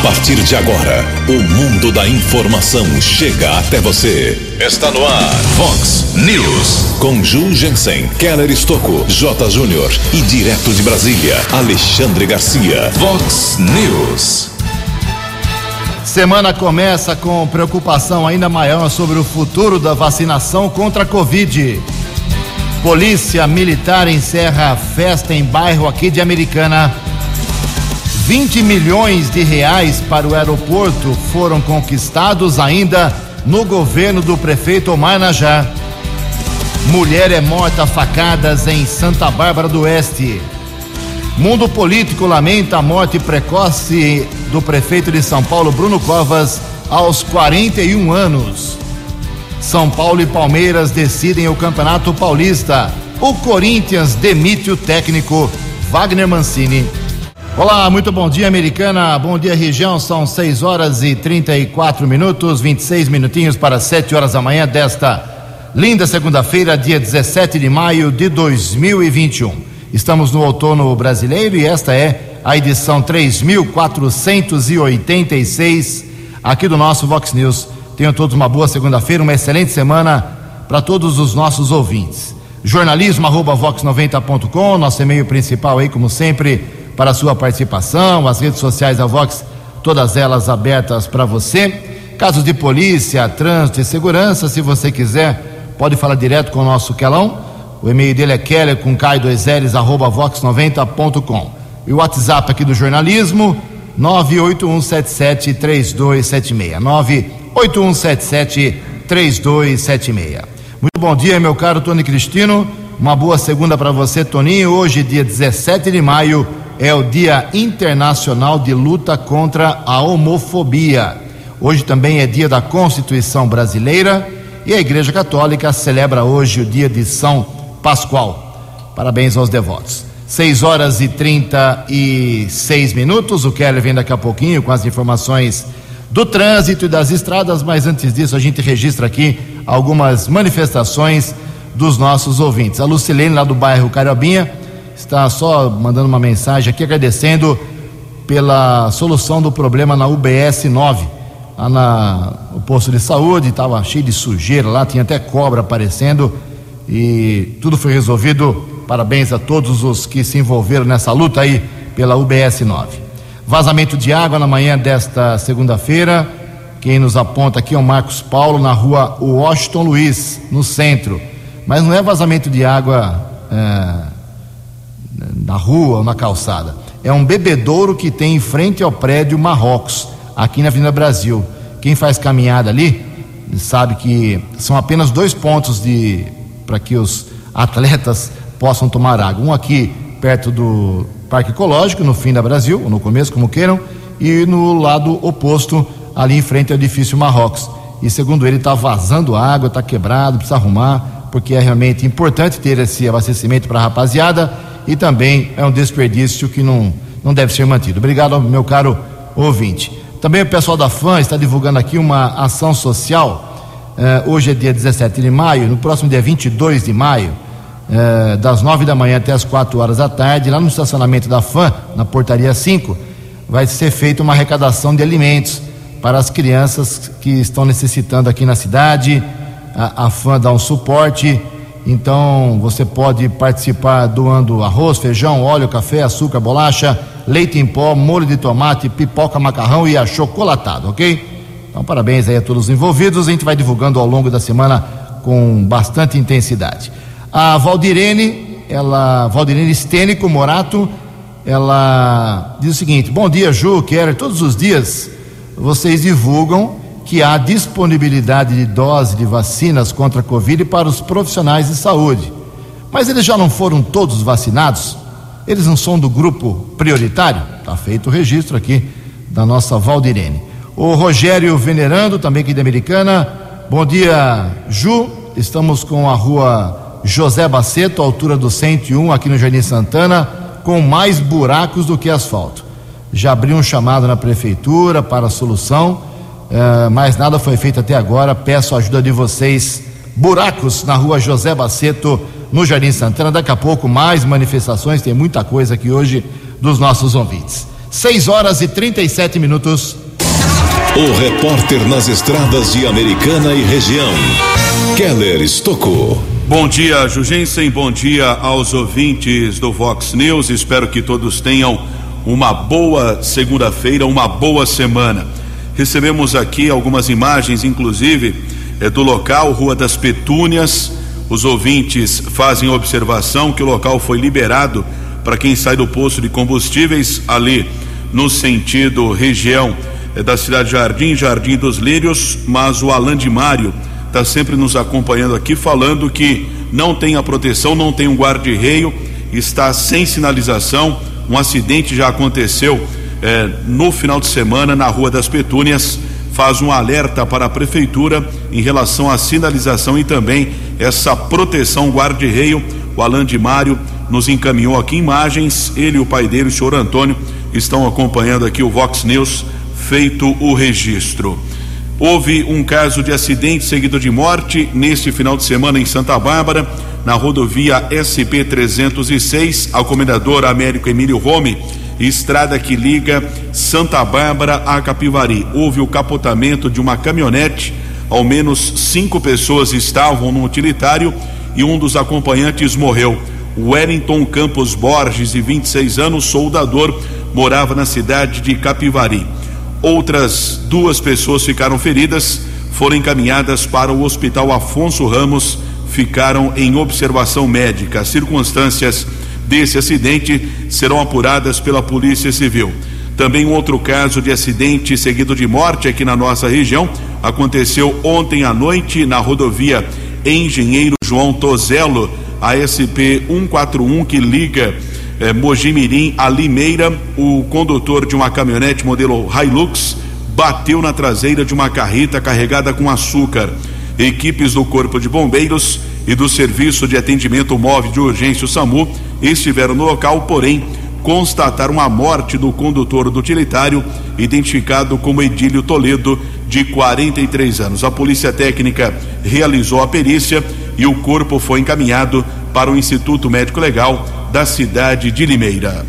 A partir de agora, o mundo da informação chega até você. Está no ar, Fox News. Com Ju Jensen, Keller Estocco, J. Júnior e direto de Brasília, Alexandre Garcia. Fox News. Semana começa com preocupação ainda maior sobre o futuro da vacinação contra a Covid. Polícia Militar encerra festa em bairro aqui de Americana. 20 milhões de reais para o aeroporto foram conquistados ainda no governo do prefeito Omar Najar. Mulher é morta a facadas em Santa Bárbara do Oeste. Mundo político lamenta a morte precoce do prefeito de São Paulo, Bruno Covas, aos 41 anos. São Paulo e Palmeiras decidem o Campeonato Paulista. O Corinthians demite o técnico Wagner Mancini. Olá, muito bom dia, americana. Bom dia, região. São 6 horas e 34 minutos, 26 minutinhos para 7 horas da manhã desta linda segunda-feira, dia 17 de maio de 2021. Estamos no outono brasileiro e esta é a edição 3486 aqui do nosso Vox News. Tenham todos uma boa segunda-feira, uma excelente semana para todos os nossos ouvintes. Jornalismo arroba vox90.com, nosso e-mail principal aí, como sempre, para a sua participação, as redes sociais da Vox, todas elas abertas para você. Casos de polícia, trânsito e segurança, se você quiser, pode falar direto com o nosso Quelão o e-mail dele é keller com k2ls arroba vox90.com. E o WhatsApp aqui do jornalismo, 981773276. 981773276. Muito bom dia, meu caro Tony Cristino. Uma boa segunda para você, Toninho. Hoje, dia 17 de maio, é o Dia Internacional de Luta contra a Homofobia. Hoje também é dia da Constituição Brasileira e a Igreja Católica celebra hoje o dia de São Pascoal. Parabéns aos devotos. 6 horas e 36 minutos. O Keller vem daqui a pouquinho com as informações do trânsito e das estradas, mas antes disso a gente registra aqui algumas manifestações dos nossos ouvintes. A Lucilene, lá do bairro Cariobinha, está só mandando uma mensagem aqui agradecendo pela solução do problema na UBS 9. Lá na, no posto de saúde, estava cheio de sujeira lá, tinha até cobra aparecendo e tudo foi resolvido. Parabéns a todos os que se envolveram nessa luta aí pela UBS 9. Vazamento de água na manhã desta segunda-feira. Quem nos aponta aqui é o Marcos Paulo, na rua Washington Luiz, no centro. Mas não é vazamento de água é, na rua ou na calçada. É um bebedouro que tem em frente ao prédio Marrocos, aqui na Avenida Brasil. Quem faz caminhada ali sabe que são apenas dois pontos de para que os atletas possam tomar água. Um aqui perto do Parque Ecológico, no fim da Brasil, ou no começo, como queiram, e no lado oposto, ali em frente ao edifício Marrocos. E segundo ele, está vazando água, está quebrado, precisa arrumar, porque é realmente importante ter esse abastecimento para a rapaziada e também é um desperdício que não, não deve ser mantido. Obrigado, meu caro ouvinte. Também o pessoal da FAM está divulgando aqui uma ação social Uh, hoje é dia 17 de maio, no próximo dia 22 de maio, uh, das 9 da manhã até as 4 horas da tarde, lá no estacionamento da FAM, na portaria 5, vai ser feita uma arrecadação de alimentos para as crianças que estão necessitando aqui na cidade. A, a FAM dá um suporte, então você pode participar doando arroz, feijão, óleo, café, açúcar, bolacha, leite em pó, molho de tomate, pipoca, macarrão e achocolatado, ok? Então, parabéns aí a todos os envolvidos. A gente vai divulgando ao longo da semana com bastante intensidade. A Valdirene, ela, Valdirene Stênico Morato, ela diz o seguinte: Bom dia, Ju, Quero todos os dias vocês divulgam que há disponibilidade de dose de vacinas contra a Covid para os profissionais de saúde. Mas eles já não foram todos vacinados? Eles não são do grupo prioritário? Está feito o registro aqui da nossa Valdirene. O Rogério Venerando, também aqui de Americana. Bom dia, Ju. Estamos com a rua José Baceto, altura do 101, aqui no Jardim Santana, com mais buracos do que asfalto. Já abri um chamado na prefeitura para a solução, eh, mas nada foi feito até agora. Peço a ajuda de vocês. Buracos na rua José Baceto, no Jardim Santana. Daqui a pouco mais manifestações, tem muita coisa aqui hoje dos nossos ouvintes. 6 horas e 37 minutos. O repórter nas estradas de Americana e região, Keller Estocou. Bom dia, Jugensen. Bom dia aos ouvintes do Vox News. Espero que todos tenham uma boa segunda-feira, uma boa semana. Recebemos aqui algumas imagens, inclusive, é, do local, Rua das Petúnias. Os ouvintes fazem observação que o local foi liberado para quem sai do posto de combustíveis ali no sentido região é da cidade Jardim, Jardim dos Lírios, mas o Alan de Mário está sempre nos acompanhando aqui, falando que não tem a proteção, não tem um guarda-reio, está sem sinalização. Um acidente já aconteceu é, no final de semana na Rua das Petúnias. Faz um alerta para a prefeitura em relação à sinalização e também essa proteção guarda-reio. O Alan de Mário nos encaminhou aqui imagens. Ele e o pai dele, o senhor Antônio, estão acompanhando aqui o Vox News feito o registro. Houve um caso de acidente seguido de morte neste final de semana em Santa Bárbara, na rodovia SP 306, ao comendador Américo Emílio Rome, estrada que liga Santa Bárbara a Capivari. Houve o capotamento de uma caminhonete, ao menos cinco pessoas estavam no utilitário e um dos acompanhantes morreu. Wellington Campos Borges, de 26 anos, soldador, morava na cidade de Capivari. Outras duas pessoas ficaram feridas, foram encaminhadas para o Hospital Afonso Ramos, ficaram em observação médica. As circunstâncias desse acidente serão apuradas pela Polícia Civil. Também um outro caso de acidente seguido de morte aqui na nossa região aconteceu ontem à noite na rodovia Engenheiro João Tozelo, a SP 141 que liga eh, Mojimirim a Limeira, o condutor de uma caminhonete modelo Hilux bateu na traseira de uma carreta carregada com açúcar. Equipes do Corpo de Bombeiros e do Serviço de Atendimento Móvel de Urgência, o SAMU, estiveram no local, porém, constataram a morte do condutor do utilitário, identificado como Edílio Toledo, de 43 anos. A Polícia Técnica realizou a perícia e o corpo foi encaminhado para o Instituto Médico Legal da cidade de Limeira.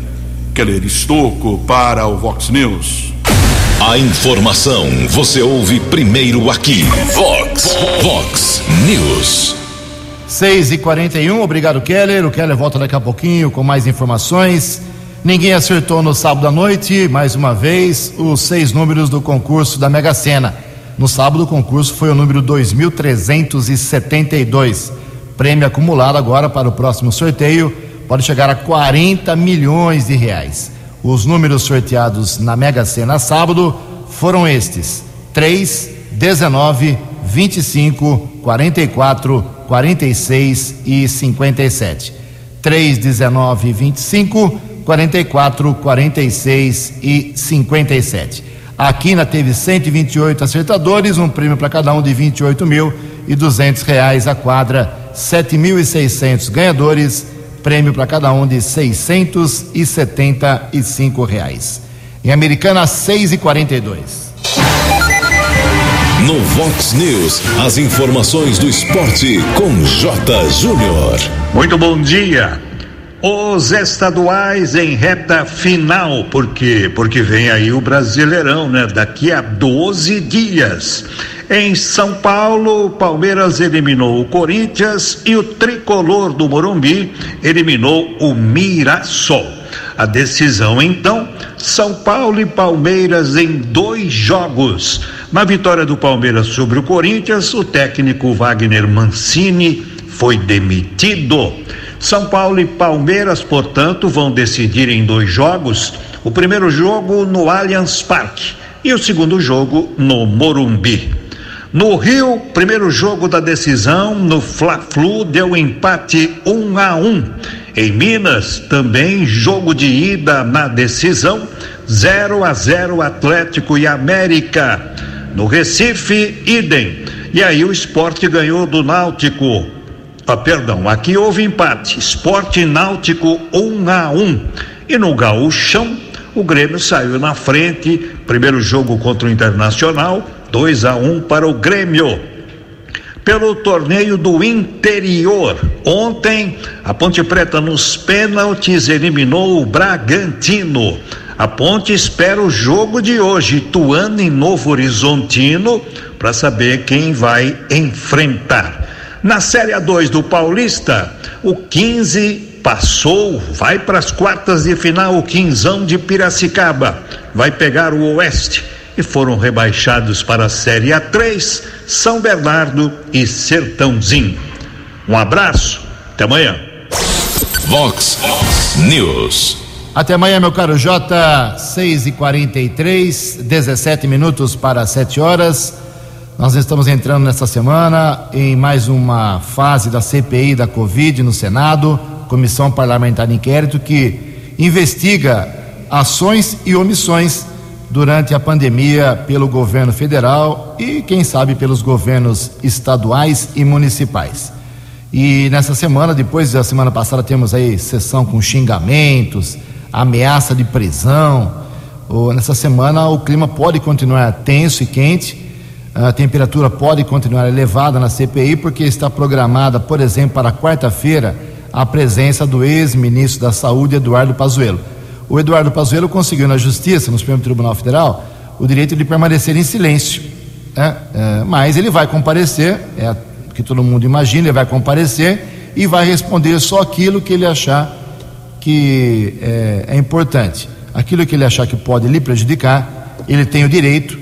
Keller Estocco para o Vox News. A informação você ouve primeiro aqui. Vox, Vox News. 6 e 41 obrigado Keller. O Keller volta daqui a pouquinho com mais informações. Ninguém acertou no sábado à noite, mais uma vez, os seis números do concurso da Mega Sena. No sábado, o concurso foi o número 2372. Prêmio acumulado agora para o próximo sorteio pode chegar a 40 milhões de reais. Os números sorteados na Mega Sena sábado foram estes: 3, 19, 25, 44, 46 e 57. 3, 19, 25, 44, 46 e 57. A Quina teve 128 acertadores, um prêmio para cada um de 28 mil e 200 reais a quadra, 7.600 ganhadores prêmio para cada um de 675 reais. Em Americana, 6 e 42. No Vox News, as informações do esporte com J. Júnior. Muito bom dia. Os estaduais em reta final, por quê? Porque vem aí o Brasileirão, né? Daqui a 12 dias. Em São Paulo, Palmeiras eliminou o Corinthians e o tricolor do Morumbi eliminou o Mirassol. A decisão então, São Paulo e Palmeiras em dois jogos. Na vitória do Palmeiras sobre o Corinthians, o técnico Wagner Mancini foi demitido. São Paulo e Palmeiras, portanto, vão decidir em dois jogos. O primeiro jogo no Allianz Parque e o segundo jogo no Morumbi. No Rio, primeiro jogo da decisão, no Fla-Flu, deu empate 1 um a 1. Um. Em Minas, também jogo de ida na decisão, 0 a 0 Atlético e América. No Recife, idem. E aí o esporte ganhou do Náutico. Ah, perdão, aqui houve empate. Esporte Náutico 1 um a 1. E no Gaúchão, o Grêmio saiu na frente. Primeiro jogo contra o Internacional, 2 a 1 um para o Grêmio. Pelo torneio do interior, ontem a Ponte Preta nos pênaltis eliminou o Bragantino. A Ponte espera o jogo de hoje, Ituano em Novo Horizontino, para saber quem vai enfrentar. Na Série A2 do Paulista, o 15 passou, vai para as quartas de final, o Quinzão de Piracicaba. Vai pegar o Oeste e foram rebaixados para a Série A3, São Bernardo e Sertãozinho. Um abraço, até amanhã. Vox News. Até amanhã, meu caro J, 6 e 43 17 minutos para 7 horas. Nós estamos entrando nessa semana em mais uma fase da CPI da Covid no Senado, Comissão Parlamentar de Inquérito, que investiga ações e omissões durante a pandemia pelo governo federal e, quem sabe, pelos governos estaduais e municipais. E nessa semana, depois da semana passada, temos aí sessão com xingamentos, ameaça de prisão. Ou, nessa semana, o clima pode continuar tenso e quente, a temperatura pode continuar elevada na CPI, porque está programada, por exemplo, para quarta-feira, a presença do ex-ministro da Saúde, Eduardo Pazuello. O Eduardo Pazuello conseguiu na Justiça, no Supremo Tribunal Federal, o direito de permanecer em silêncio. Né? É, mas ele vai comparecer, é o que todo mundo imagina, ele vai comparecer e vai responder só aquilo que ele achar que é, é importante. Aquilo que ele achar que pode lhe prejudicar, ele tem o direito,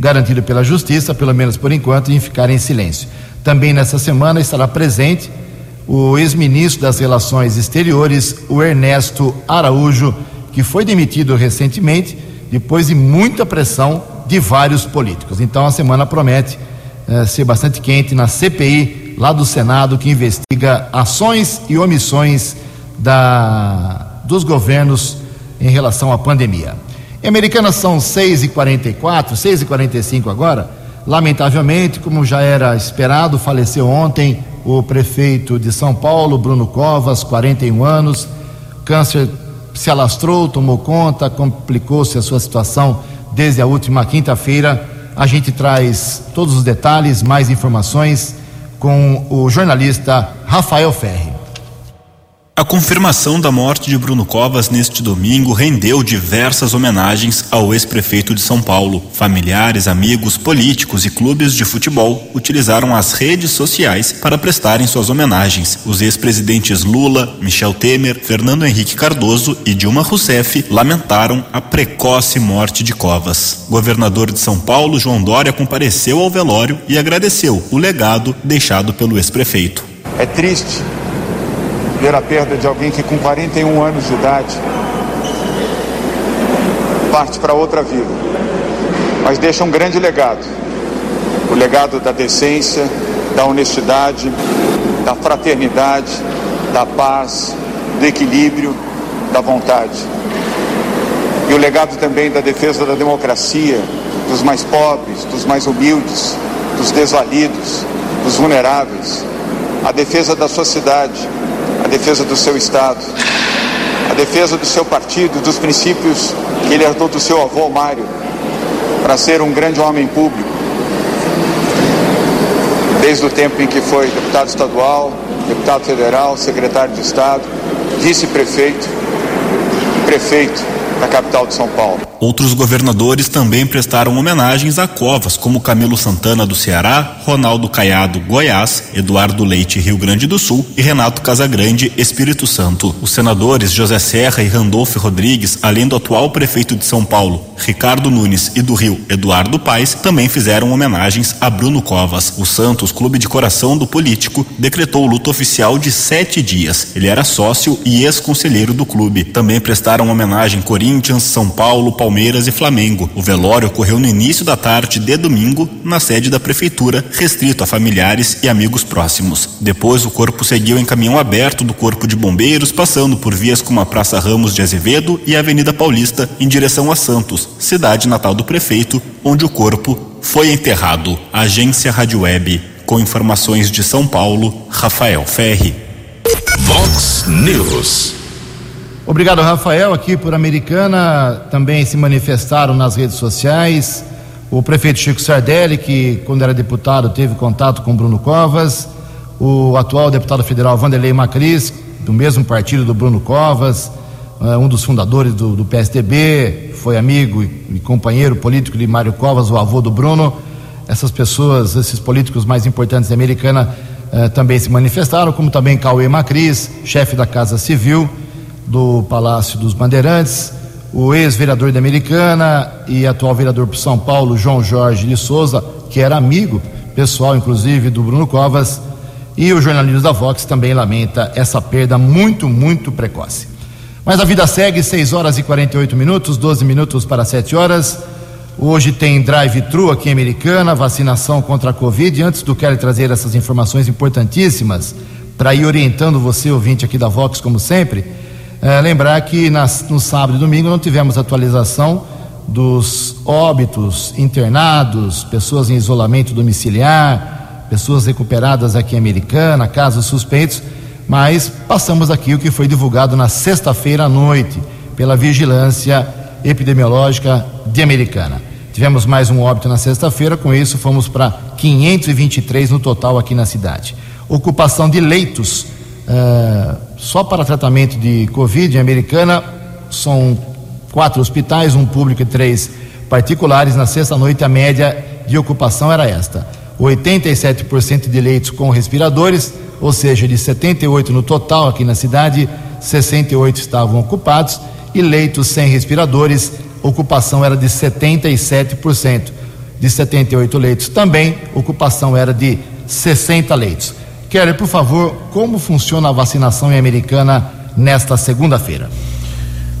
garantido pela Justiça, pelo menos por enquanto, em ficar em silêncio. Também nessa semana estará presente o ex-ministro das Relações Exteriores, o Ernesto Araújo, que foi demitido recentemente depois de muita pressão de vários políticos. Então a semana promete eh, ser bastante quente na CPI lá do Senado que investiga ações e omissões da, dos governos em relação à pandemia. Em Americana são 6h44, 6h45 agora. Lamentavelmente, como já era esperado, faleceu ontem o prefeito de São Paulo, Bruno Covas, 41 anos. Câncer se alastrou, tomou conta, complicou-se a sua situação desde a última quinta-feira. A gente traz todos os detalhes, mais informações com o jornalista Rafael Ferri. A confirmação da morte de Bruno Covas neste domingo rendeu diversas homenagens ao ex-prefeito de São Paulo. Familiares, amigos, políticos e clubes de futebol utilizaram as redes sociais para prestarem suas homenagens. Os ex-presidentes Lula, Michel Temer, Fernando Henrique Cardoso e Dilma Rousseff lamentaram a precoce morte de Covas. Governador de São Paulo, João Dória, compareceu ao velório e agradeceu o legado deixado pelo ex-prefeito. É triste ver a perda de alguém que com 41 anos de idade parte para outra vida, mas deixa um grande legado. O legado da decência, da honestidade, da fraternidade, da paz, do equilíbrio, da vontade. E o legado também da defesa da democracia, dos mais pobres, dos mais humildes, dos desvalidos, dos vulneráveis, a defesa da sua cidade, defesa do seu Estado, a defesa do seu partido, dos princípios que ele herdou do seu avô Mário, para ser um grande homem público. Desde o tempo em que foi deputado estadual, deputado federal, secretário de Estado, vice-prefeito prefeito da capital de São Paulo. Outros governadores também prestaram homenagens a Covas, como Camilo Santana do Ceará, Ronaldo Caiado Goiás, Eduardo Leite Rio Grande do Sul e Renato Casagrande Espírito Santo. Os senadores José Serra e Randolfo Rodrigues, além do atual prefeito de São Paulo, Ricardo Nunes e do Rio, Eduardo Paes, também fizeram homenagens a Bruno Covas. O Santos, clube de coração do político, decretou luto oficial de sete dias. Ele era sócio e ex-conselheiro do clube. Também prestaram homenagem Corinthians, São Paulo, Palmeiras Palmeiras e Flamengo. O velório ocorreu no início da tarde de domingo, na sede da prefeitura, restrito a familiares e amigos próximos. Depois, o corpo seguiu em caminhão aberto do Corpo de Bombeiros, passando por vias como a Praça Ramos de Azevedo e a Avenida Paulista, em direção a Santos, cidade natal do prefeito, onde o corpo foi enterrado. Agência Rádio Web, com informações de São Paulo, Rafael Ferri. Vox News. Obrigado, Rafael, aqui por Americana. Também se manifestaram nas redes sociais. O prefeito Chico Sardelli, que quando era deputado teve contato com Bruno Covas. O atual deputado federal Vanderlei Macris, do mesmo partido do Bruno Covas. uh, um dos fundadores do, do, PSDB, foi amigo e, companheiro político de Mário Covas, o avô do Bruno. Essas pessoas, esses políticos mais importantes da Americana uh, também se manifestaram, como também Cauê Macris, chefe da Casa Civil do Palácio dos Bandeirantes, o ex-vereador da Americana e atual vereador por São Paulo, João Jorge de Souza, que era amigo pessoal, inclusive, do Bruno Covas, e o jornalismo da Vox também lamenta essa perda muito, muito precoce. Mas a vida segue, 6 horas e 48 minutos, 12 minutos para 7 horas. Hoje tem drive-thru aqui em Americana, vacinação contra a Covid. Antes do Kelly trazer essas informações importantíssimas, para ir orientando você, ouvinte aqui da Vox, como sempre, é, lembrar que nas, no sábado e domingo não tivemos atualização dos óbitos, internados, pessoas em isolamento domiciliar, pessoas recuperadas aqui em Americana, casos suspeitos, mas passamos aqui o que foi divulgado na sexta-feira à noite pela Vigilância Epidemiológica de Americana. Tivemos mais um óbito na sexta-feira, com isso fomos para 523 no total aqui na cidade. Ocupação de leitos uh, só para tratamento de Covid em Americana são quatro hospitais, um público e três particulares. Na sexta-noite, a média de ocupação era esta: 87% de leitos com respiradores, ou seja, de 78 no total aqui na cidade, 68 estavam ocupados, e leitos sem respiradores, ocupação era de 77%. De 78 leitos também, ocupação era de 60 leitos. Keller, por favor, como funciona a vacinação em Americana nesta segunda-feira?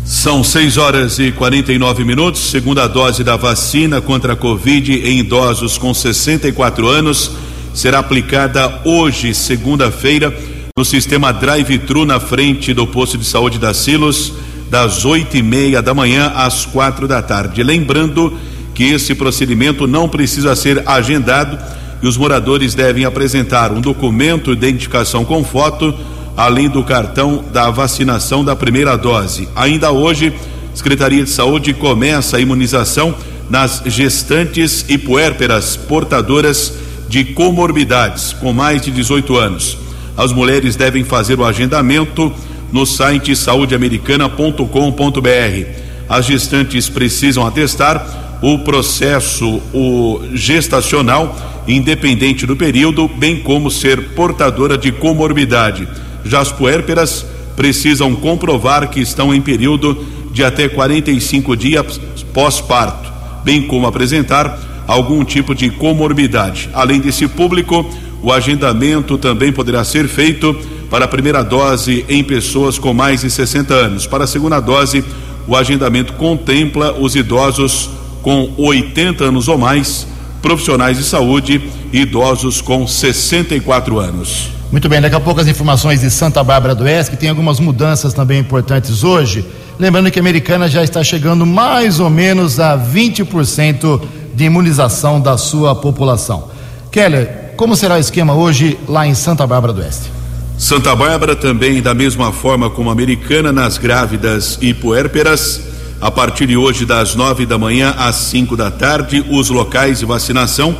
São 6 horas e 49 minutos. Segunda dose da vacina contra a Covid em idosos com 64 anos será aplicada hoje, segunda-feira, no sistema drive-thru na frente do posto de saúde da Silos, das oito e meia da manhã às quatro da tarde. Lembrando que esse procedimento não precisa ser agendado e os moradores devem apresentar um documento de identificação com foto além do cartão da vacinação da primeira dose. Ainda hoje, Secretaria de Saúde começa a imunização nas gestantes e puérperas portadoras de comorbidades com mais de 18 anos. As mulheres devem fazer o agendamento no site saudeamericana.com.br. As gestantes precisam atestar o processo o gestacional independente do período, bem como ser portadora de comorbidade. Já as puérperas precisam comprovar que estão em período de até 45 dias pós-parto, bem como apresentar algum tipo de comorbidade. Além desse público, o agendamento também poderá ser feito para a primeira dose em pessoas com mais de 60 anos. Para a segunda dose, o agendamento contempla os idosos com 80 anos ou mais, profissionais de saúde e idosos com 64 anos. Muito bem, daqui a pouco as informações de Santa Bárbara do Oeste, que tem algumas mudanças também importantes hoje. Lembrando que a americana já está chegando mais ou menos a 20% de imunização da sua população. Keller, como será o esquema hoje lá em Santa Bárbara do Oeste? Santa Bárbara também, da mesma forma como a americana, nas grávidas e puérperas, a partir de hoje, das nove da manhã às cinco da tarde, os locais de vacinação,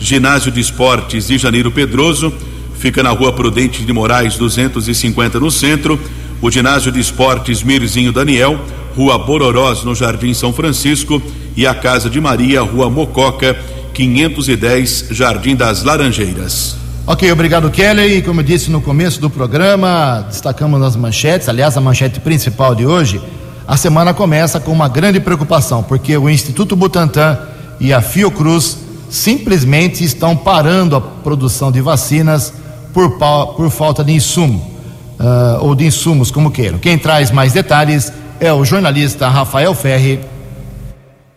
Ginásio de Esportes de Janeiro Pedroso, fica na rua Prudente de Moraes 250 no centro, o ginásio de esportes Mirzinho Daniel, rua Bororós no Jardim São Francisco e a Casa de Maria, rua Mococa 510, Jardim das Laranjeiras. Ok, obrigado Kelly. E como eu disse no começo do programa, destacamos nas manchetes, aliás, a manchete principal de hoje, a semana começa com uma grande preocupação, porque o Instituto Butantan e a Fiocruz simplesmente estão parando a produção de vacinas por, por falta de insumo, uh, ou de insumos, como queiram. Quem traz mais detalhes é o jornalista Rafael Ferri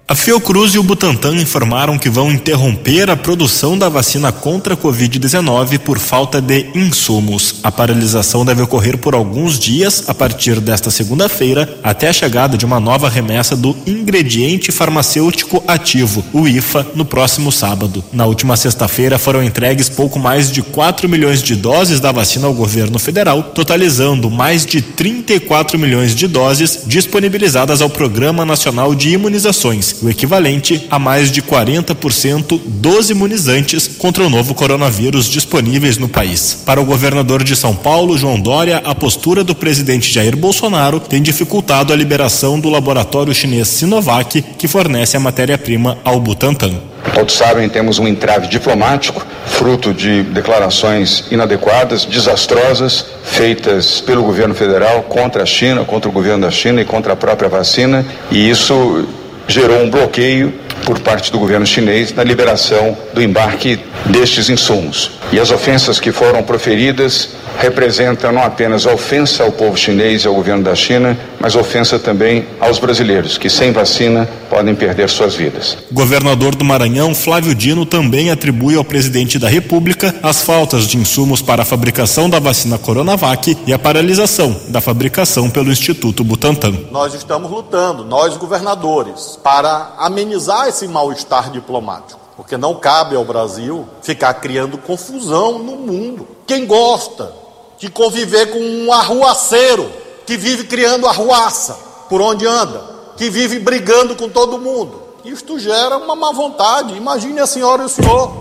a Fiocruz e o Butantan informaram que vão interromper a produção da vacina contra a Covid-19 por falta de insumos. A paralisação deve ocorrer por alguns dias a partir desta segunda-feira até a chegada de uma nova remessa do ingrediente farmacêutico ativo, o IFA, no próximo sábado. Na última sexta-feira foram entregues pouco mais de 4 milhões de doses da vacina ao governo federal, totalizando mais de 34 milhões de doses disponibilizadas ao Programa Nacional de Imunizações o equivalente a mais de 40% dos imunizantes contra o novo coronavírus disponíveis no país. Para o governador de São Paulo, João Dória, a postura do presidente Jair Bolsonaro tem dificultado a liberação do laboratório chinês Sinovac, que fornece a matéria-prima ao Butantan. Todos sabem, temos um entrave diplomático, fruto de declarações inadequadas, desastrosas, feitas pelo governo federal contra a China, contra o governo da China e contra a própria vacina, e isso gerou um bloqueio por parte do governo chinês na liberação do embarque destes insumos. E as ofensas que foram proferidas representam não apenas ofensa ao povo chinês e ao governo da China, mas ofensa também aos brasileiros, que sem vacina podem perder suas vidas. Governador do Maranhão, Flávio Dino, também atribui ao presidente da República as faltas de insumos para a fabricação da vacina Coronavac e a paralisação da fabricação pelo Instituto Butantan. Nós estamos lutando, nós governadores, para amenizar esse mal-estar diplomático porque não cabe ao Brasil ficar criando confusão no mundo. Quem gosta de conviver com um arruaceiro que vive criando arruaça por onde anda, que vive brigando com todo mundo, isto gera uma má vontade. Imagine a senhora e o senhor,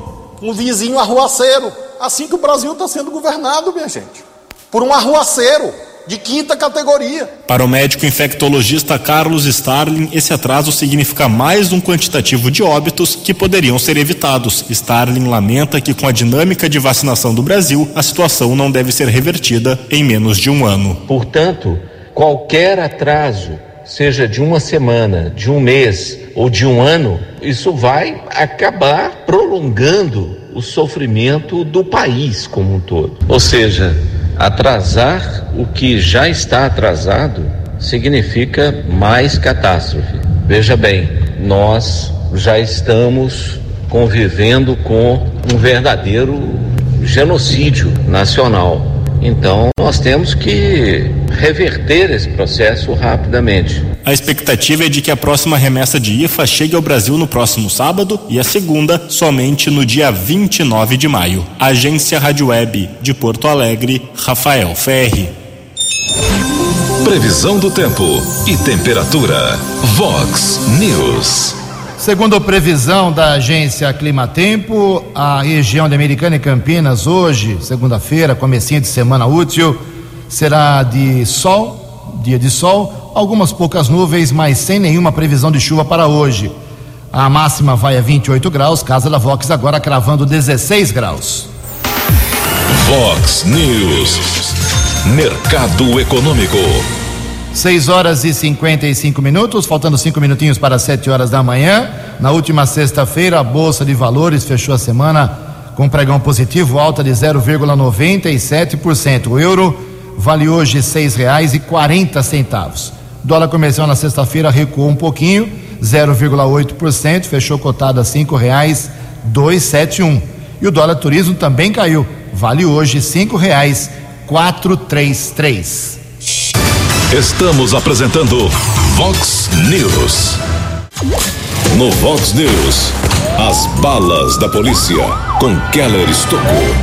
um vizinho arruaceiro. Assim que o Brasil está sendo governado, minha gente, por um arruaceiro de quinta categoria. Para o médico infectologista Carlos Starling, esse atraso significa mais um quantitativo de óbitos que poderiam ser evitados. Starling lamenta que, com a dinâmica de vacinação do Brasil, a situação não deve ser revertida em menos de um ano. Portanto, qualquer atraso, seja de uma semana, de um mês ou de um ano, isso vai acabar prolongando o sofrimento do país como um todo. Ou seja, Atrasar o que já está atrasado significa mais catástrofe. Veja bem, nós já estamos convivendo com um verdadeiro genocídio nacional. Então, nós temos que reverter esse processo rapidamente. A expectativa é de que a próxima remessa de IFA chegue ao Brasil no próximo sábado e a segunda somente no dia 29 de maio. Agência Rádio Web de Porto Alegre, Rafael Ferri. Previsão do tempo e temperatura. Vox News. Segundo previsão da agência Climatempo, a região de Americana e Campinas hoje, segunda-feira, comecinho de semana útil, será de sol, dia de sol, algumas poucas nuvens, mas sem nenhuma previsão de chuva para hoje. A máxima vai a 28 graus, casa da Vox agora cravando 16 graus. Vox News. Mercado Econômico. 6 horas e 55 minutos, faltando cinco minutinhos para 7 horas da manhã. Na última sexta-feira, a Bolsa de Valores fechou a semana com pregão positivo, alta de 0,97%. O euro vale hoje R$ 6,40. Dólar comercial na sexta-feira recuou um pouquinho, 0,8%, fechou cotado a R$ 5,271. E o dólar turismo também caiu, vale hoje R$ 5,433. Estamos apresentando Vox News. No Vox News, as balas da polícia com Keller Estocou.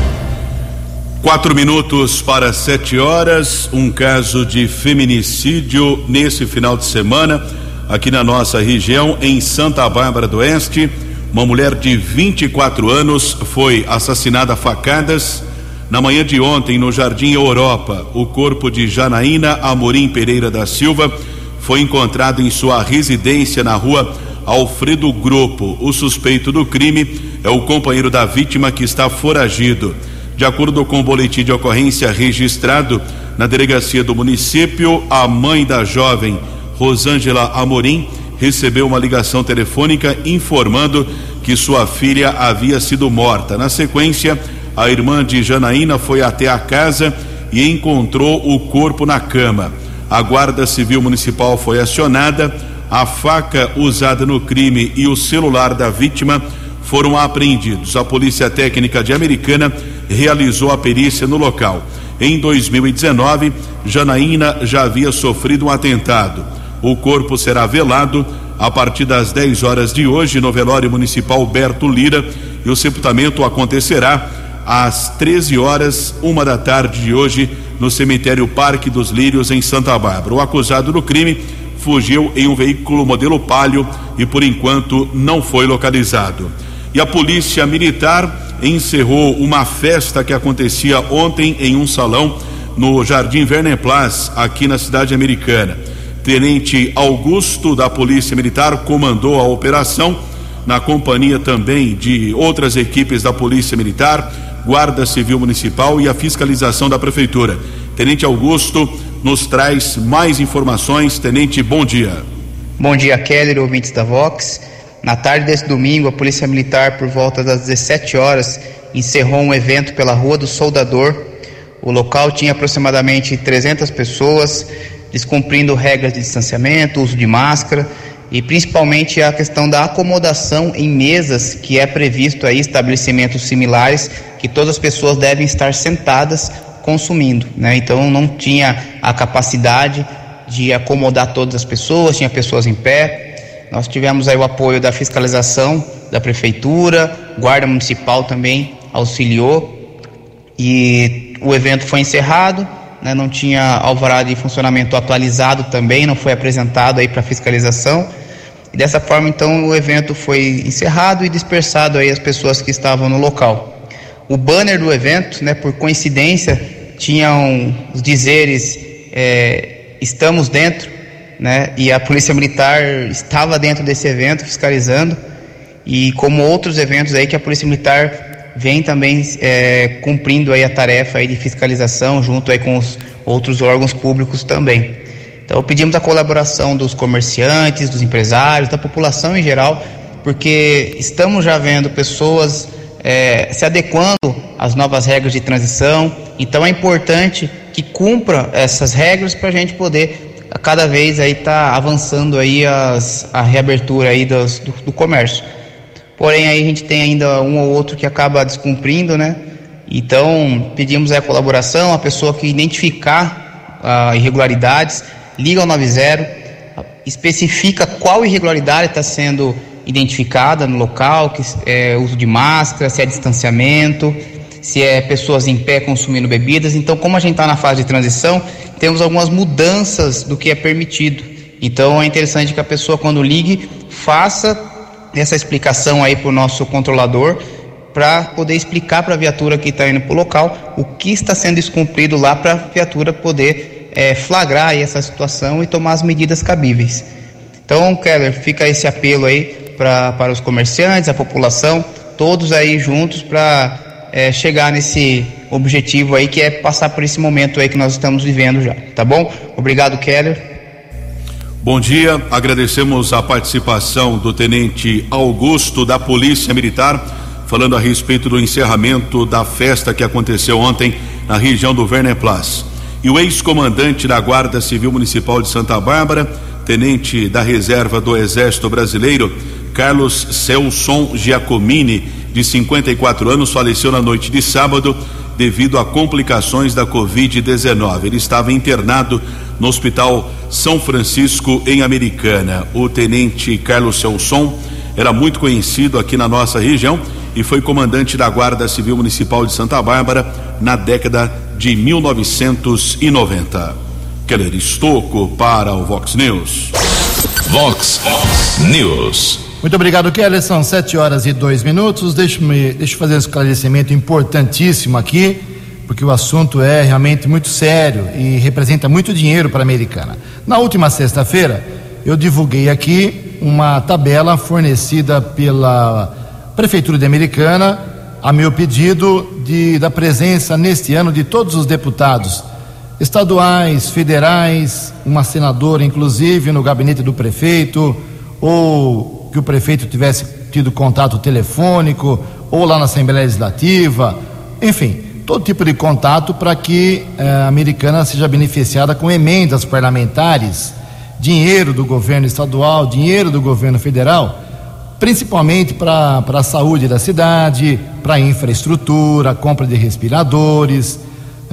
Quatro minutos para sete horas, um caso de feminicídio nesse final de semana aqui na nossa região, em Santa Bárbara do Oeste. Uma mulher de 24 anos foi assassinada a facadas na manhã de ontem, no Jardim Europa, o corpo de Janaína Amorim Pereira da Silva foi encontrado em sua residência na rua Alfredo Grupo. O suspeito do crime é o companheiro da vítima que está foragido. De acordo com o boletim de ocorrência registrado na delegacia do município, a mãe da jovem, Rosângela Amorim, recebeu uma ligação telefônica informando que sua filha havia sido morta. Na sequência, a irmã de Janaína foi até a casa e encontrou o corpo na cama. A Guarda Civil Municipal foi acionada, a faca usada no crime e o celular da vítima foram apreendidos. A Polícia Técnica de Americana realizou a perícia no local. Em 2019, Janaína já havia sofrido um atentado. O corpo será velado a partir das 10 horas de hoje no velório municipal Berto Lira e o sepultamento acontecerá às 13 horas, uma da tarde de hoje, no cemitério Parque dos Lírios, em Santa Bárbara. O acusado do crime fugiu em um veículo modelo Palio e por enquanto não foi localizado. E a Polícia Militar encerrou uma festa que acontecia ontem em um salão no Jardim Verneplas, aqui na cidade americana. Tenente Augusto da Polícia Militar comandou a operação na companhia também de outras equipes da Polícia Militar, Guarda Civil Municipal e a fiscalização da Prefeitura. Tenente Augusto nos traz mais informações. Tenente, bom dia. Bom dia, Keller, ouvintes da Vox. Na tarde desse domingo, a Polícia Militar, por volta das 17 horas, encerrou um evento pela Rua do Soldador. O local tinha aproximadamente 300 pessoas, descumprindo regras de distanciamento, uso de máscara e principalmente a questão da acomodação em mesas que é previsto aí estabelecimentos similares que todas as pessoas devem estar sentadas consumindo, né? Então não tinha a capacidade de acomodar todas as pessoas, tinha pessoas em pé. Nós tivemos aí o apoio da fiscalização da prefeitura, guarda municipal também auxiliou e o evento foi encerrado, né? Não tinha alvará de funcionamento atualizado também, não foi apresentado aí para fiscalização e dessa forma, então, o evento foi encerrado e dispersado aí as pessoas que estavam no local. O banner do evento, né, por coincidência, tinham os dizeres é, estamos dentro, né, e a polícia militar estava dentro desse evento fiscalizando e como outros eventos aí que a polícia militar vem também é, cumprindo aí a tarefa aí de fiscalização junto aí com os outros órgãos públicos também. Então pedimos a colaboração dos comerciantes, dos empresários, da população em geral, porque estamos já vendo pessoas é, se adequando às novas regras de transição. Então é importante que cumpra essas regras para a gente poder cada vez aí estar tá avançando aí as, a reabertura aí dos, do, do comércio. Porém aí a gente tem ainda um ou outro que acaba descumprindo, né? Então pedimos a colaboração, a pessoa que identificar ah, irregularidades liga ao 90, especifica qual irregularidade está sendo identificada no local, que é uso de máscara, se é distanciamento, se é pessoas em pé consumindo bebidas. Então, como a gente está na fase de transição, temos algumas mudanças do que é permitido. Então, é interessante que a pessoa, quando ligue, faça essa explicação aí para o nosso controlador, para poder explicar para a viatura que está indo para o local o que está sendo descumprido lá para a viatura poder é, flagrar essa situação e tomar as medidas cabíveis. Então, Keller, fica esse apelo aí pra, para os comerciantes, a população, todos aí juntos para é, chegar nesse objetivo aí que é passar por esse momento aí que nós estamos vivendo já, tá bom? Obrigado, Keller. Bom dia, agradecemos a participação do Tenente Augusto da Polícia Militar, falando a respeito do encerramento da festa que aconteceu ontem na região do Werner Place e o ex-comandante da Guarda Civil Municipal de Santa Bárbara, tenente da reserva do Exército Brasileiro, Carlos Celson Giacomini, de 54 anos, faleceu na noite de sábado devido a complicações da Covid-19. Ele estava internado no Hospital São Francisco, em Americana. O tenente Carlos Celson era muito conhecido aqui na nossa região e foi comandante da Guarda Civil Municipal de Santa Bárbara na década de 1990. Keller Estocco para o Vox News. Vox News. Muito obrigado, Keller. São sete horas e dois minutos. Deixa-me deixa eu fazer um esclarecimento importantíssimo aqui, porque o assunto é realmente muito sério e representa muito dinheiro para a americana. Na última sexta-feira, eu divulguei aqui uma tabela fornecida pela Prefeitura de Americana a meu pedido de, da presença neste ano de todos os deputados estaduais, federais, uma senadora inclusive no gabinete do prefeito, ou que o prefeito tivesse tido contato telefônico, ou lá na Assembleia Legislativa, enfim, todo tipo de contato para que eh, a americana seja beneficiada com emendas parlamentares, dinheiro do governo estadual, dinheiro do governo federal principalmente para a saúde da cidade, para infraestrutura, compra de respiradores,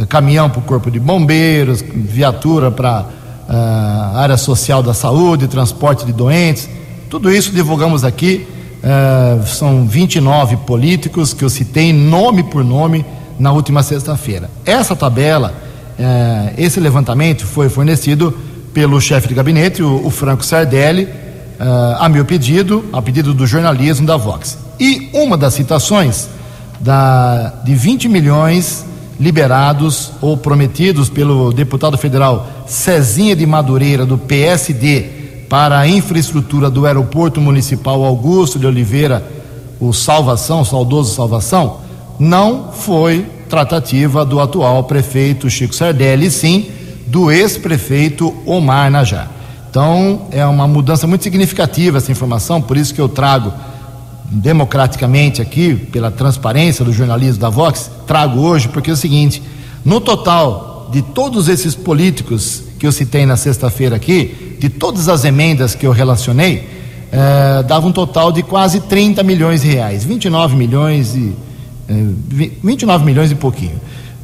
caminhão para o corpo de bombeiros, viatura para uh, área social da saúde, transporte de doentes. Tudo isso divulgamos aqui. Uh, são 29 políticos que eu citei nome por nome na última sexta-feira. Essa tabela, uh, esse levantamento foi fornecido pelo chefe de gabinete, o, o Franco Sardelli, a meu pedido, a pedido do jornalismo da Vox. E uma das citações da, de 20 milhões liberados ou prometidos pelo deputado federal Cezinha de Madureira, do PSD, para a infraestrutura do aeroporto municipal Augusto de Oliveira, o Salvação, o saudoso Salvação, não foi tratativa do atual prefeito Chico Sardelli, sim do ex-prefeito Omar Najar. Então, é uma mudança muito significativa essa informação, por isso que eu trago democraticamente aqui, pela transparência do jornalismo da Vox, trago hoje, porque é o seguinte: no total de todos esses políticos que eu citei na sexta-feira aqui, de todas as emendas que eu relacionei, eh, dava um total de quase 30 milhões de reais, 29 milhões e. Eh, 29 milhões e pouquinho.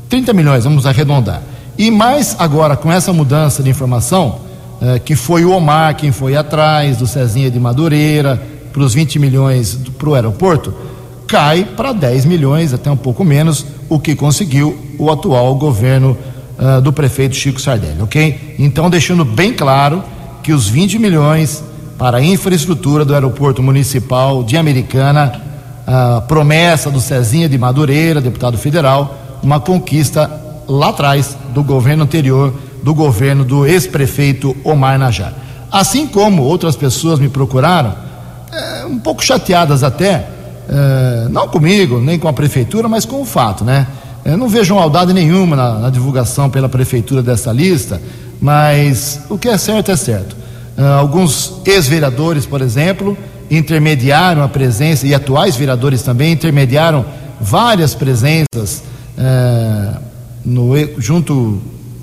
30 milhões, vamos arredondar. E mais agora, com essa mudança de informação, eh, que foi o Omar quem foi atrás, do Cezinha de Madureira, para os 20 milhões para o aeroporto, cai para 10 milhões, até um pouco menos, o que conseguiu o atual governo uh, do prefeito Chico Sardelli, ok? Então, deixando bem claro que os 20 milhões para a infraestrutura do aeroporto municipal de Americana, a promessa do Cezinha de Madureira, deputado federal, uma conquista lá atrás do governo anterior, do governo do ex-prefeito Omar Najar. Assim como outras pessoas me procuraram é, um pouco chateadas até, é, não comigo, nem com a prefeitura, mas com o fato, né? Eu não vejo maldade nenhuma na, na divulgação pela prefeitura dessa lista, mas o que é certo é certo. É, alguns ex-vereadores, por exemplo, intermediaram a presença, e atuais vereadores também intermediaram várias presenças é, no, junto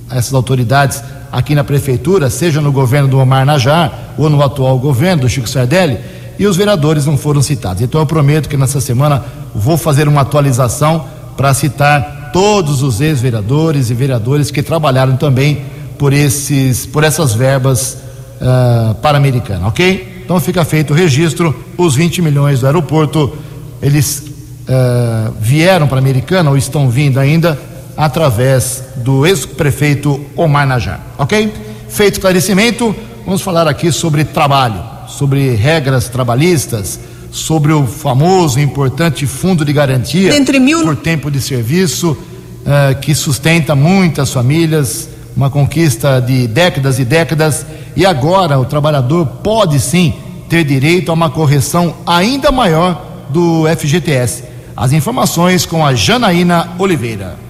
a essas autoridades aqui na prefeitura, seja no governo do Omar Najar ou no atual governo do Chico Sardelli, e os vereadores não foram citados. Então eu prometo que nessa semana vou fazer uma atualização para citar todos os ex-vereadores e vereadores que trabalharam também por esses, por essas verbas uh, para americana, ok? Então fica feito o registro, os 20 milhões do aeroporto, eles uh, vieram para a Americana ou estão vindo ainda através do ex-prefeito Omar Najar, ok? Feito esclarecimento, vamos falar aqui sobre trabalho sobre regras trabalhistas, sobre o famoso e importante fundo de garantia mil... por tempo de serviço, uh, que sustenta muitas famílias, uma conquista de décadas e décadas, e agora o trabalhador pode sim ter direito a uma correção ainda maior do FGTS. As informações com a Janaína Oliveira.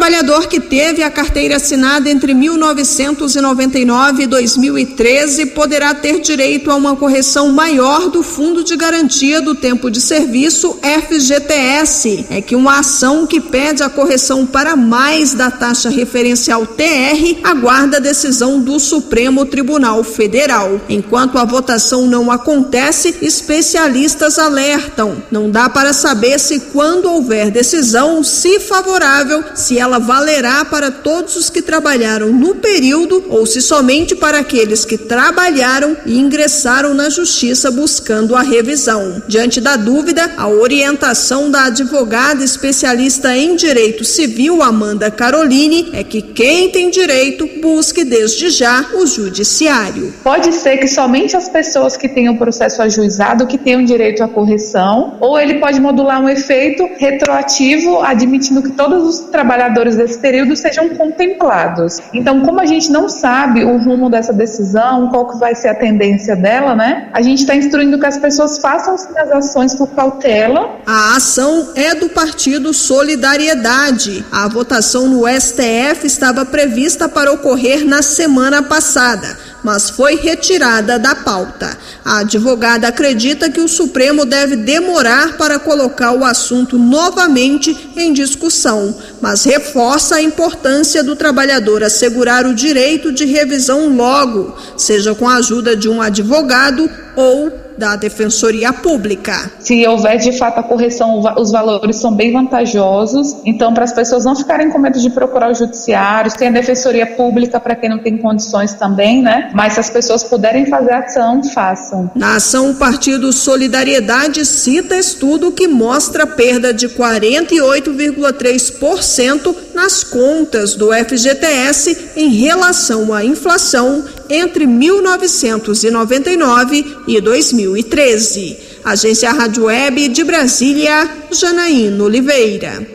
Trabalhador que teve a carteira assinada entre 1999 e 2013 poderá ter direito a uma correção maior do Fundo de Garantia do Tempo de Serviço FGTS. É que uma ação que pede a correção para mais da taxa referencial TR aguarda a decisão do Supremo Tribunal Federal. Enquanto a votação não acontece, especialistas alertam: não dá para saber se quando houver decisão, se favorável, se ela valerá para todos os que trabalharam no período ou se somente para aqueles que trabalharam e ingressaram na justiça buscando a revisão. Diante da dúvida, a orientação da advogada especialista em direito civil Amanda Caroline é que quem tem direito busque desde já o judiciário. Pode ser que somente as pessoas que tenham processo ajuizado que tenham direito à correção, ou ele pode modular um efeito retroativo, admitindo que todos os trabalhadores trabalhadores desse período sejam contemplados. Então, como a gente não sabe o rumo dessa decisão, qual que vai ser a tendência dela, né? A gente está instruindo que as pessoas façam as ações por cautela. A ação é do partido Solidariedade. A votação no STF estava prevista para ocorrer na semana passada mas foi retirada da pauta. A advogada acredita que o Supremo deve demorar para colocar o assunto novamente em discussão, mas reforça a importância do trabalhador assegurar o direito de revisão logo, seja com a ajuda de um advogado ou da Defensoria Pública. Se houver de fato a correção, os valores são bem vantajosos. Então, para as pessoas não ficarem com medo de procurar o judiciário, tem a Defensoria Pública para quem não tem condições também, né? Mas se as pessoas puderem fazer ação, façam. Na ação, o Partido Solidariedade cita estudo que mostra perda de 48,3% nas contas do FGTS em relação à inflação entre 1999 e 2013. Agência Rádio Web de Brasília, Janaína Oliveira.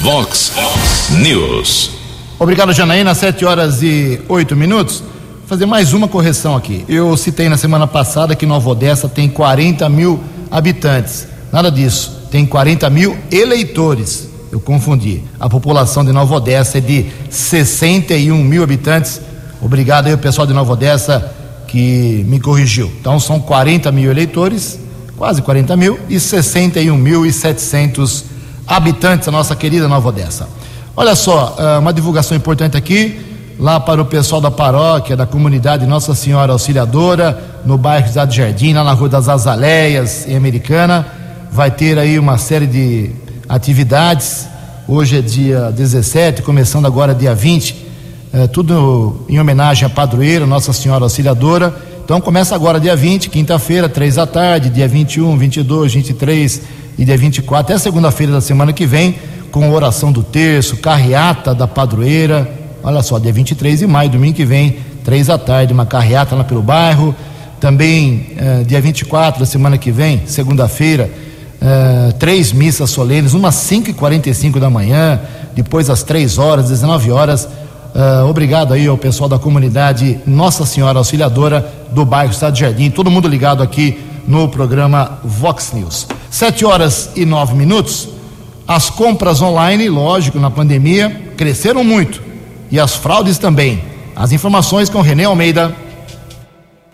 Vox News. Obrigado, Janaína. 7 horas e 8 minutos. Fazer mais uma correção aqui. Eu citei na semana passada que Nova Odessa tem 40 mil habitantes. Nada disso. Tem 40 mil eleitores. Eu confundi. A população de Nova Odessa é de 61 mil habitantes. Obrigado aí, o pessoal de Nova Odessa que me corrigiu. Então são 40 mil eleitores, quase 40 mil, e 61.700 habitantes, a nossa querida Nova Odessa. Olha só, ah, uma divulgação importante aqui, lá para o pessoal da paróquia, da comunidade Nossa Senhora Auxiliadora, no bairro Cidade Jardim, lá na Rua das Azaleias, em Americana. Vai ter aí uma série de atividades. Hoje é dia 17, começando agora dia 20, eh, tudo em homenagem à padroeira, Nossa Senhora Auxiliadora. Então começa agora dia 20, quinta-feira, três da tarde, dia 21, 22, 23 e dia 24, até segunda-feira da semana que vem, com oração do terço, carreata da padroeira. Olha só, dia 23 de maio, domingo que vem, três da tarde, uma carreata lá pelo bairro. Também eh, dia 24 da semana que vem, segunda-feira, eh, três missas solenes, uma às 5h45 da manhã, depois às 3 horas, 19 horas. Uh, obrigado aí ao pessoal da comunidade Nossa Senhora Auxiliadora do bairro Estado Jardim, todo mundo ligado aqui no programa Vox News. Sete horas e nove minutos. As compras online, lógico, na pandemia, cresceram muito. E as fraudes também. As informações com René Almeida.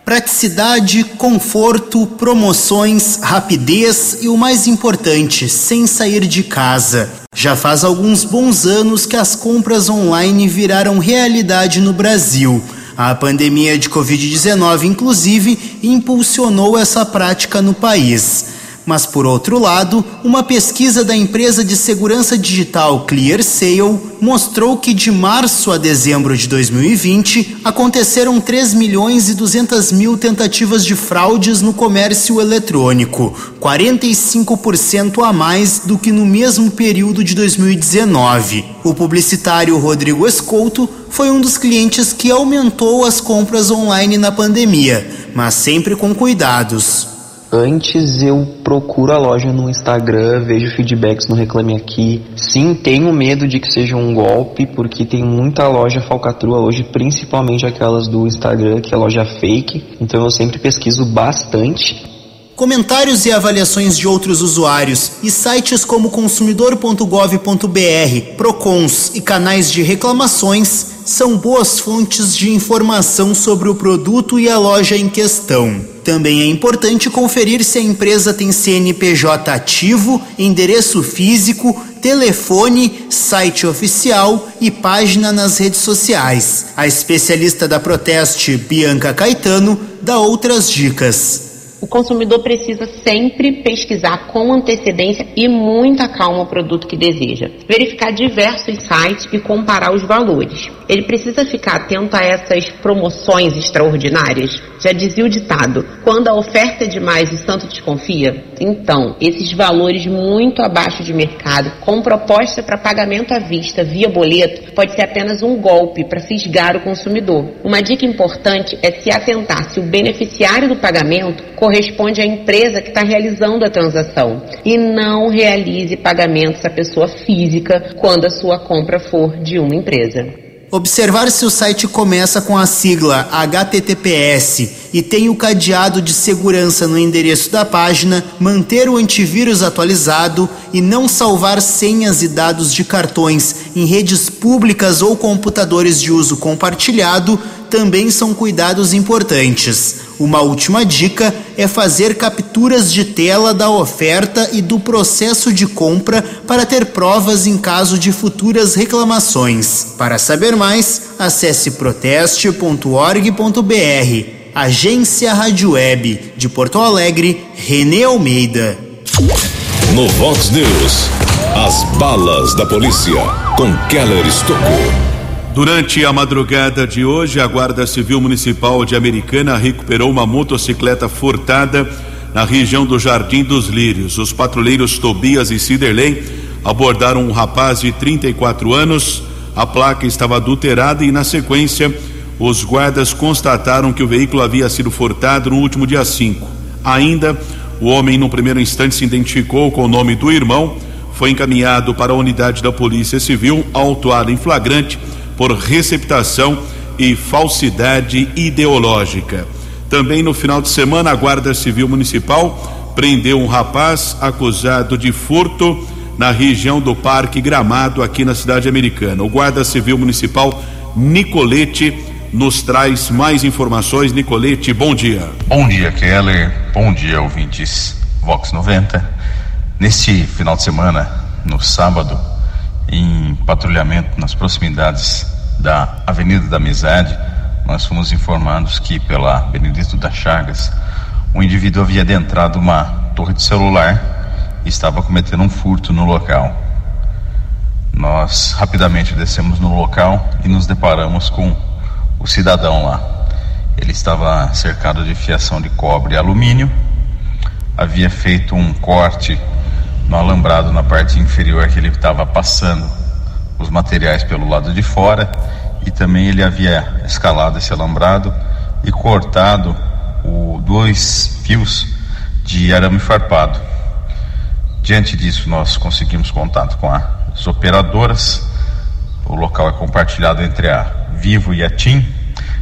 Praticidade, conforto, promoções, rapidez e o mais importante, sem sair de casa. Já faz alguns bons anos que as compras online viraram realidade no Brasil. A pandemia de Covid-19, inclusive, impulsionou essa prática no país. Mas, por outro lado, uma pesquisa da empresa de segurança digital ClearSale mostrou que de março a dezembro de 2020 aconteceram 3 milhões e 200 mil tentativas de fraudes no comércio eletrônico, 45% a mais do que no mesmo período de 2019. O publicitário Rodrigo Escolto foi um dos clientes que aumentou as compras online na pandemia, mas sempre com cuidados. Antes eu procuro a loja no Instagram, vejo feedbacks no Reclame Aqui. Sim, tenho medo de que seja um golpe, porque tem muita loja falcatrua hoje, principalmente aquelas do Instagram, que é loja fake. Então eu sempre pesquiso bastante. Comentários e avaliações de outros usuários e sites como consumidor.gov.br, Procons e canais de reclamações são boas fontes de informação sobre o produto e a loja em questão. Também é importante conferir se a empresa tem CNPJ ativo, endereço físico, telefone, site oficial e página nas redes sociais. A especialista da Proteste, Bianca Caetano, dá outras dicas. O consumidor precisa sempre pesquisar com antecedência e muita calma o produto que deseja. Verificar diversos sites e comparar os valores. Ele precisa ficar atento a essas promoções extraordinárias. Já dizia o ditado: quando a oferta é demais, o santo desconfia. Então, esses valores muito abaixo de mercado, com proposta para pagamento à vista via boleto, pode ser apenas um golpe para fisgar o consumidor. Uma dica importante é se atentar se o beneficiário do pagamento corresponde à empresa que está realizando a transação e não realize pagamentos à pessoa física quando a sua compra for de uma empresa. Observar se o site começa com a sigla HTTPS e tem o cadeado de segurança no endereço da página, manter o antivírus atualizado e não salvar senhas e dados de cartões em redes públicas ou computadores de uso compartilhado também são cuidados importantes. Uma última dica é fazer capturas de tela da oferta e do processo de compra para ter provas em caso de futuras reclamações. Para saber mais, acesse proteste.org.br. Agência Rádio Web de Porto Alegre, Renê Almeida. No Vox News, as balas da polícia com Keller Estocou. Durante a madrugada de hoje, a Guarda Civil Municipal de Americana recuperou uma motocicleta furtada na região do Jardim dos Lírios. Os patrulheiros Tobias e Ciderley abordaram um rapaz de 34 anos. A placa estava adulterada e, na sequência, os guardas constataram que o veículo havia sido furtado no último dia 5. Ainda, o homem, no primeiro instante, se identificou com o nome do irmão, foi encaminhado para a unidade da Polícia Civil, autuado em flagrante por receptação e falsidade ideológica. Também no final de semana, a Guarda Civil Municipal prendeu um rapaz acusado de furto na região do Parque Gramado, aqui na cidade americana. O Guarda Civil Municipal Nicolete nos traz mais informações. Nicolete, bom dia. Bom dia, Keller. Bom dia, ouvintes Vox 90. Neste final de semana, no sábado, em patrulhamento nas proximidades da Avenida da Amizade, nós fomos informados que pela Benedito das Chagas, um indivíduo havia adentrado uma torre de celular e estava cometendo um furto no local. Nós rapidamente descemos no local e nos deparamos com o cidadão lá. Ele estava cercado de fiação de cobre e alumínio, havia feito um corte no alambrado na parte inferior que ele estava passando os materiais pelo lado de fora e também ele havia escalado esse alambrado e cortado o, dois fios de arame farpado. Diante disso, nós conseguimos contato com as operadoras. O local é compartilhado entre a Vivo e a TIM.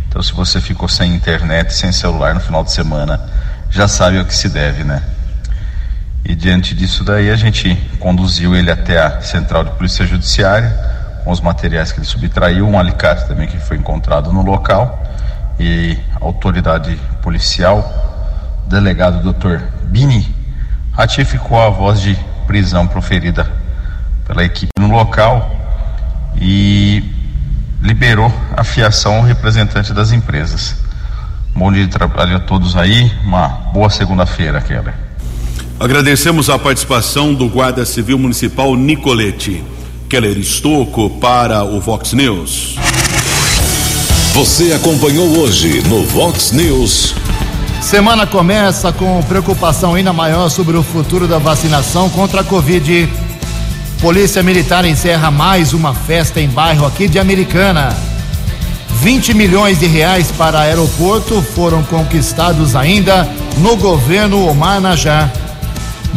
Então, se você ficou sem internet, sem celular no final de semana, já sabe ao que se deve, né? E diante disso daí, a gente conduziu ele até a Central de Polícia Judiciária, com os materiais que ele subtraiu, um alicate também que foi encontrado no local. E a autoridade policial, delegado Dr. Bini, ratificou a voz de prisão proferida pela equipe no local e liberou a fiação ao representante das empresas. Bom dia de trabalho a todos aí, uma boa segunda-feira, Keller. Agradecemos a participação do Guarda Civil Municipal Nicolete. Keller Estocco para o Vox News. Você acompanhou hoje no Vox News. Semana começa com preocupação ainda maior sobre o futuro da vacinação contra a Covid. Polícia Militar encerra mais uma festa em bairro aqui de Americana. 20 milhões de reais para aeroporto foram conquistados ainda no governo Omar Najá.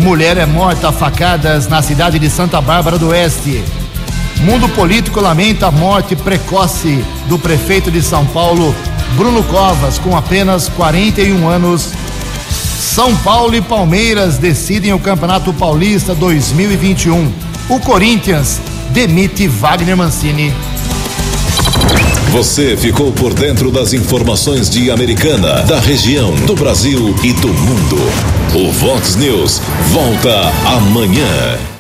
Mulher é morta a facadas na cidade de Santa Bárbara do Oeste. Mundo político lamenta a morte precoce do prefeito de São Paulo, Bruno Covas, com apenas 41 anos. São Paulo e Palmeiras decidem o Campeonato Paulista 2021. O Corinthians demite Wagner Mancini. Você ficou por dentro das informações de Americana, da região, do Brasil e do mundo. O Vox News volta amanhã.